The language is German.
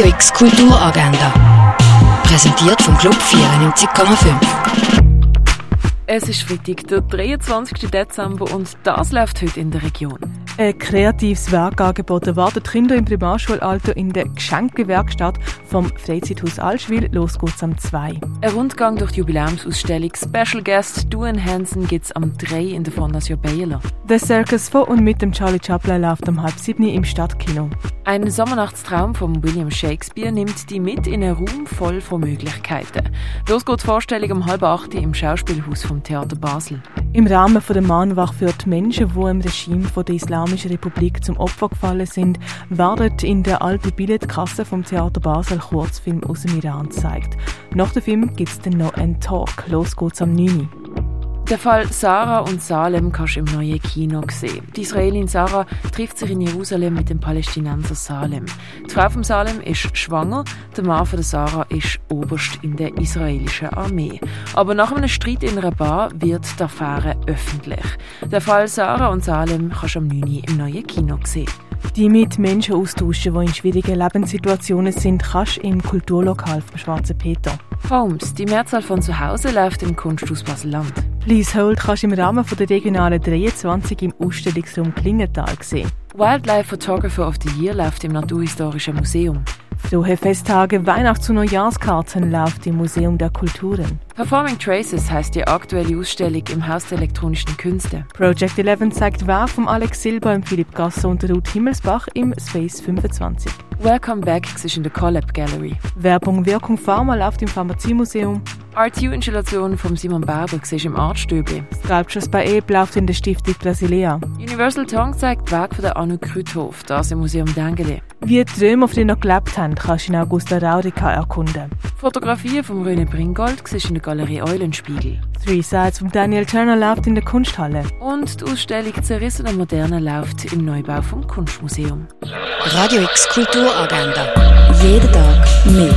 Radio X Kulturagenda. Präsentiert vom Club 94,5. Es ist Freitag, der 23. Dezember und das läuft heute in der Region. Ein kreatives Werkangebot erwartet Kinder im Primarschulalter in der Geschenkewerkstatt vom Freizeithaus Allschwil. Los geht's am 2. Ein Rundgang durch die Jubiläumsausstellung Special Guest Duane Hansen gibt's am 3 in der Fondation Baylor. Der Circus von und mit dem Charlie Chaplin läuft um halb sieben im Stadtkino. Ein Sommernachtstraum von William Shakespeare nimmt die mit in einen Raum voll von Möglichkeiten. Los geht die Vorstellung um halb acht im Schauspielhaus vom Theater Basel. Im Rahmen der Mahnwache für die Menschen, die im Regime von der Islamischen Republik zum Opfer gefallen sind, werden in der alten Billetkasse vom Theater Basel Kurzfilm aus dem Iran gezeigt. Nach dem Film gibt es dann noch einen Talk. Los geht's am 9. Der Fall Sarah und Salem kannst du im neuen Kino sehen. Die Israelin Sarah trifft sich in Jerusalem mit dem Palästinenser Salem. Die Frau von Salem ist schwanger, der Mann von Sarah ist Oberst in der israelischen Armee. Aber nach einem Streit in einer Bar wird die Affäre öffentlich. Der Fall Sarah und Salem kannst du am 9. im neuen Kino sehen. Die mit Menschen austauschen, die in schwierigen Lebenssituationen sind, kannst du im Kulturlokal vom Schwarzen Peter. Homes, die Mehrzahl von zu Hause läuft im Kunsthaus Basel-Land. Please Hold kannst du im Rahmen der regionalen 23 im Ausstellungsraum Klingenthal sehen. Wildlife Photographer of the Year läuft im Naturhistorischen Museum. Frohe Festtage, Weihnachts- und Neujahrskarten läuft im Museum der Kulturen. Performing Traces heißt die aktuelle Ausstellung im Haus der elektronischen Künste. Project 11 zeigt Werk von Alex Silber, Philipp Gasser und Ruth Himmelsbach im Space 25. Welcome Back ist in der Collab Gallery. Werbung Wirkung Pharma läuft im Pharmaziemuseum. RTU-Installation von Simon Barber siehst im Artstöbli. Sculptures bei Eb läuft in der Stiftung Brasilea. Universal Tongue zeigt Werk von der Anu Krüthof, das im Museum Dengele. Wie die Römer auf denen noch gelebt haben, kannst du in Augusta Raurica erkunden. Fotografien von Röne Bringold siehst in der Galerie Eulenspiegel. Three Sides von Daniel Turner läuft in der Kunsthalle. Und die Ausstellung Zerrissener Moderne läuft im Neubau vom Kunstmuseum. Radio X Kulturagenda. Jeden Tag mehr.